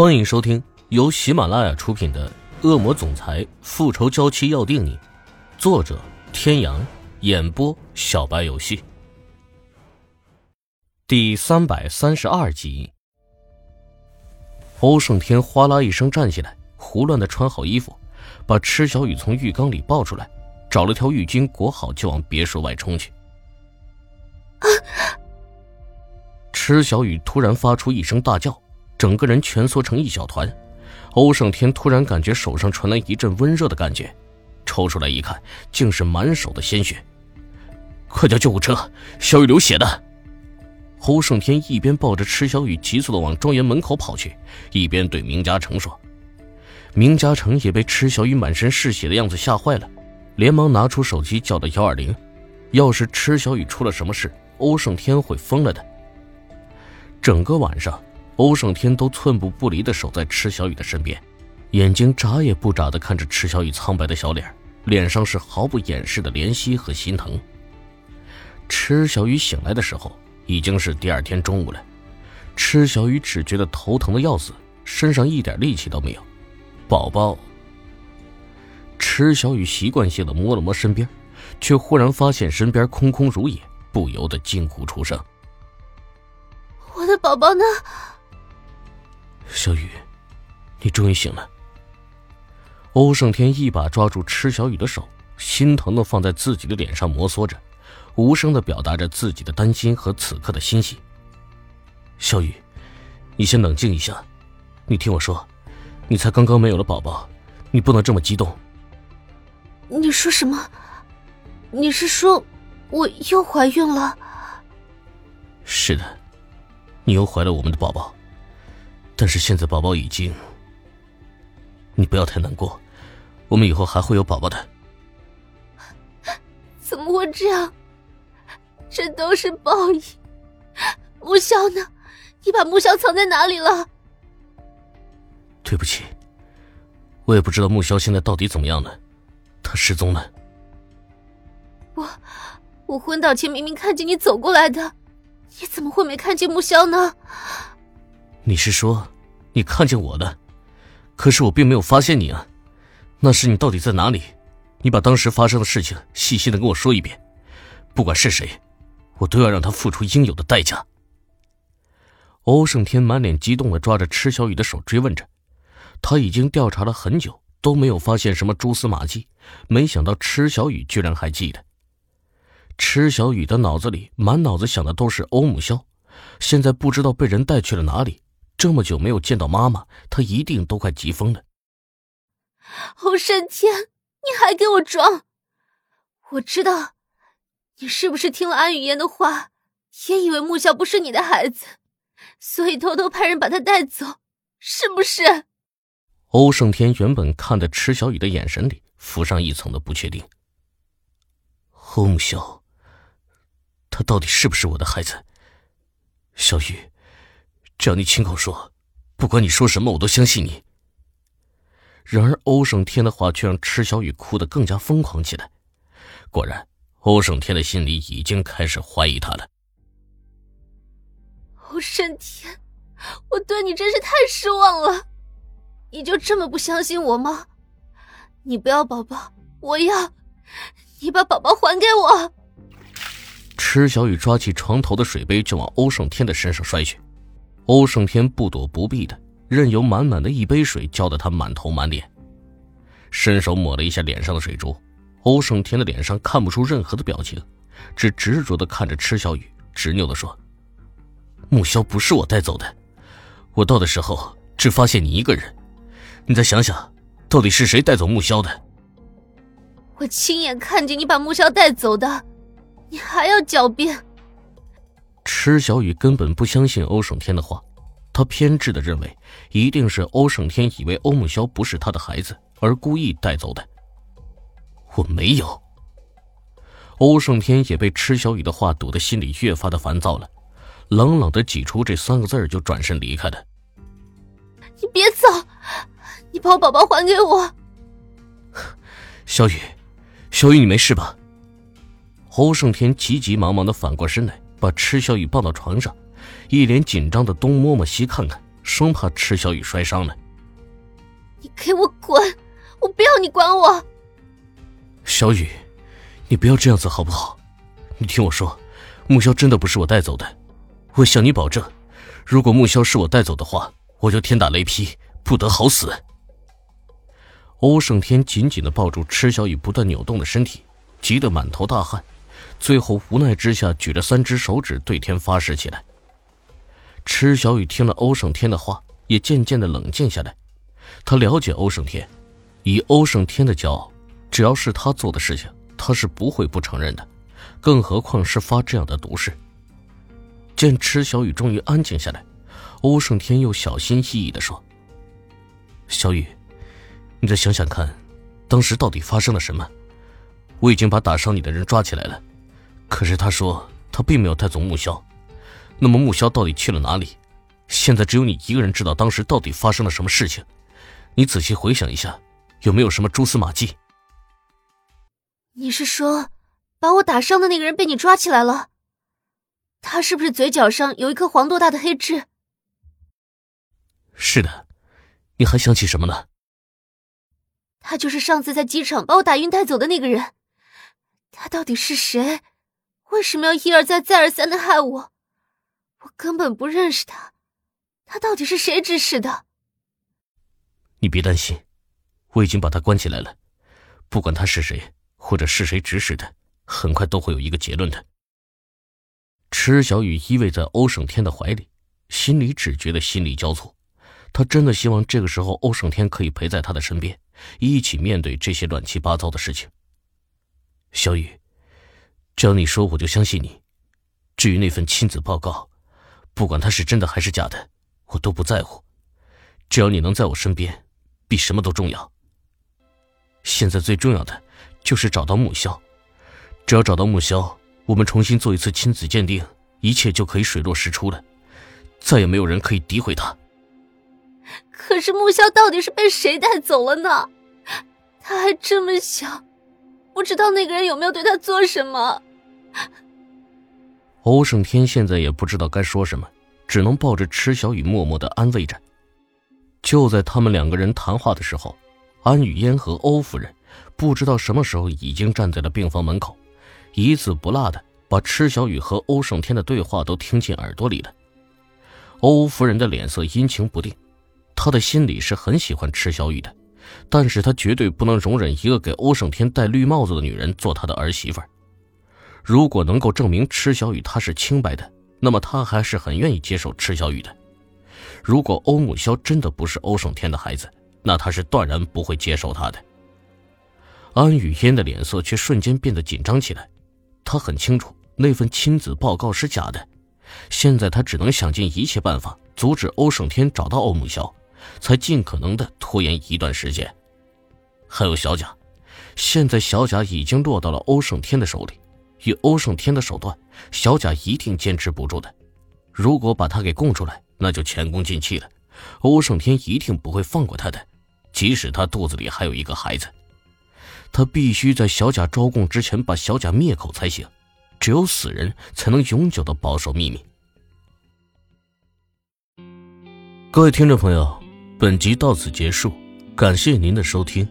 欢迎收听由喜马拉雅出品的《恶魔总裁复仇娇妻要定你》，作者：天阳，演播：小白游戏。第三百三十二集，欧胜天哗啦一声站起来，胡乱的穿好衣服，把池小雨从浴缸里抱出来，找了条浴巾裹好，就往别墅外冲去。啊！池小雨突然发出一声大叫。整个人蜷缩成一小团，欧胜天突然感觉手上传来一阵温热的感觉，抽出来一看，竟是满手的鲜血。快叫救护车！小雨流血的。欧胜天一边抱着池小雨急速的往庄园门口跑去，一边对明嘉诚说：“明嘉诚也被池小雨满身是血的样子吓坏了，连忙拿出手机叫到幺二零。要是池小雨出了什么事，欧胜天会疯了的。整个晚上。”欧胜天都寸步不离的守在池小雨的身边，眼睛眨也不眨的看着池小雨苍白的小脸，脸上是毫不掩饰的怜惜和心疼。池小雨醒来的时候已经是第二天中午了，池小雨只觉得头疼的要死，身上一点力气都没有。宝宝，池小雨习惯性的摸了摸身边，却忽然发现身边空空如也，不由得惊呼出声：“我的宝宝呢？”小雨，你终于醒了。欧胜天一把抓住池小雨的手，心疼的放在自己的脸上摩挲着，无声的表达着自己的担心和此刻的欣喜。小雨，你先冷静一下，你听我说，你才刚刚没有了宝宝，你不能这么激动。你说什么？你是说我又怀孕了？是的，你又怀了我们的宝宝。但是现在宝宝已经，你不要太难过，我们以后还会有宝宝的。怎么会这样？这都是报应。木萧呢？你把木萧藏在哪里了？对不起，我也不知道木萧现在到底怎么样了，他失踪了。我，我昏倒前明明看见你走过来的，你怎么会没看见木萧呢？你是说，你看见我了，可是我并没有发现你啊！那时你到底在哪里？你把当时发生的事情细细的跟我说一遍，不管是谁，我都要让他付出应有的代价。欧胜天满脸激动的抓着池小雨的手追问着，他已经调查了很久，都没有发现什么蛛丝马迹，没想到池小雨居然还记得。池小雨的脑子里满脑子想的都是欧木萧，现在不知道被人带去了哪里。这么久没有见到妈妈，她一定都快急疯了。欧胜天，你还给我装！我知道，你是不是听了安语嫣的话，也以为木萧不是你的孩子，所以偷偷派人把他带走，是不是？欧胜天原本看的池小雨的眼神里浮上一层的不确定。欧木萧，他到底是不是我的孩子？小雨。只要你亲口说，不管你说什么，我都相信你。然而，欧胜天的话却让池小雨哭得更加疯狂起来。果然，欧胜天的心里已经开始怀疑他了。欧胜天，我对你真是太失望了！你就这么不相信我吗？你不要宝宝，我要！你把宝宝还给我！池小雨抓起床头的水杯就往欧胜天的身上摔去。欧胜天不躲不避的，任由满满的一杯水浇得他满头满脸，伸手抹了一下脸上的水珠。欧胜天的脸上看不出任何的表情，只执着的看着池小雨，执拗的说：“木萧不是我带走的，我到的时候只发现你一个人。你再想想，到底是谁带走木萧的？”我亲眼看见你把木萧带走的，你还要狡辩？池小雨根本不相信欧胜天的话，他偏执的认为一定是欧胜天以为欧木萧不是他的孩子而故意带走的。我没有。欧胜天也被池小雨的话堵得心里越发的烦躁了，冷冷的挤出这三个字就转身离开了。你别走，你把我宝宝还给我。小雨，小雨，你没事吧？欧胜天急急忙忙的反过身来。把池小雨抱到床上，一脸紧张的东摸摸西看看，生怕池小雨摔伤了。你给我滚！我不要你管我。小雨，你不要这样子好不好？你听我说，木萧真的不是我带走的，我向你保证，如果木萧是我带走的话，我就天打雷劈，不得好死。欧胜天紧紧的抱住池小雨不断扭动的身体，急得满头大汗，最后无奈之下举着三只手指对天发誓起来。池小雨听了欧胜天的话，也渐渐的冷静下来。他了解欧胜天，以欧胜天的骄傲，只要是他做的事情，他是不会不承认的，更何况是发这样的毒誓。见池小雨终于安静下来，欧胜天又小心翼翼的说：“小雨。”你再想想看，当时到底发生了什么？我已经把打伤你的人抓起来了，可是他说他并没有带走木萧。那么木萧到底去了哪里？现在只有你一个人知道当时到底发生了什么事情。你仔细回想一下，有没有什么蛛丝马迹？你是说，把我打伤的那个人被你抓起来了？他是不是嘴角上有一颗黄豆大的黑痣？是的，你还想起什么了？他就是上次在机场把我打晕带走的那个人，他到底是谁？为什么要一而再、再而三的害我？我根本不认识他，他到底是谁指使的？你别担心，我已经把他关起来了。不管他是谁，或者是谁指使的，很快都会有一个结论的。池小雨依偎在欧胜天的怀里，心里只觉得心力交瘁。他真的希望这个时候欧胜天可以陪在他的身边。一起面对这些乱七八糟的事情。小雨，只要你说，我就相信你。至于那份亲子报告，不管它是真的还是假的，我都不在乎。只要你能在我身边，比什么都重要。现在最重要的就是找到木萧。只要找到木萧，我们重新做一次亲子鉴定，一切就可以水落石出了，再也没有人可以诋毁他。可是木萧到底是被谁带走了呢？他还这么小，不知道那个人有没有对他做什么。欧胜天现在也不知道该说什么，只能抱着池小雨默默的安慰着。就在他们两个人谈话的时候，安雨嫣和欧夫人不知道什么时候已经站在了病房门口，一字不落的把池小雨和欧胜天的对话都听进耳朵里了。欧夫人的脸色阴晴不定。他的心里是很喜欢池小雨的，但是他绝对不能容忍一个给欧胜天戴绿帽子的女人做他的儿媳妇儿。如果能够证明池小雨她是清白的，那么他还是很愿意接受池小雨的。如果欧木萧真的不是欧胜天的孩子，那他是断然不会接受他的。安雨嫣的脸色却瞬间变得紧张起来，她很清楚那份亲子报告是假的，现在她只能想尽一切办法阻止欧胜天找到欧木萧。才尽可能的拖延一段时间。还有小贾，现在小贾已经落到了欧胜天的手里，以欧胜天的手段，小贾一定坚持不住的。如果把他给供出来，那就前功尽弃了。欧胜天一定不会放过他的，即使他肚子里还有一个孩子，他必须在小贾招供之前把小贾灭口才行。只有死人才能永久的保守秘密。各位听众朋友。本集到此结束，感谢您的收听。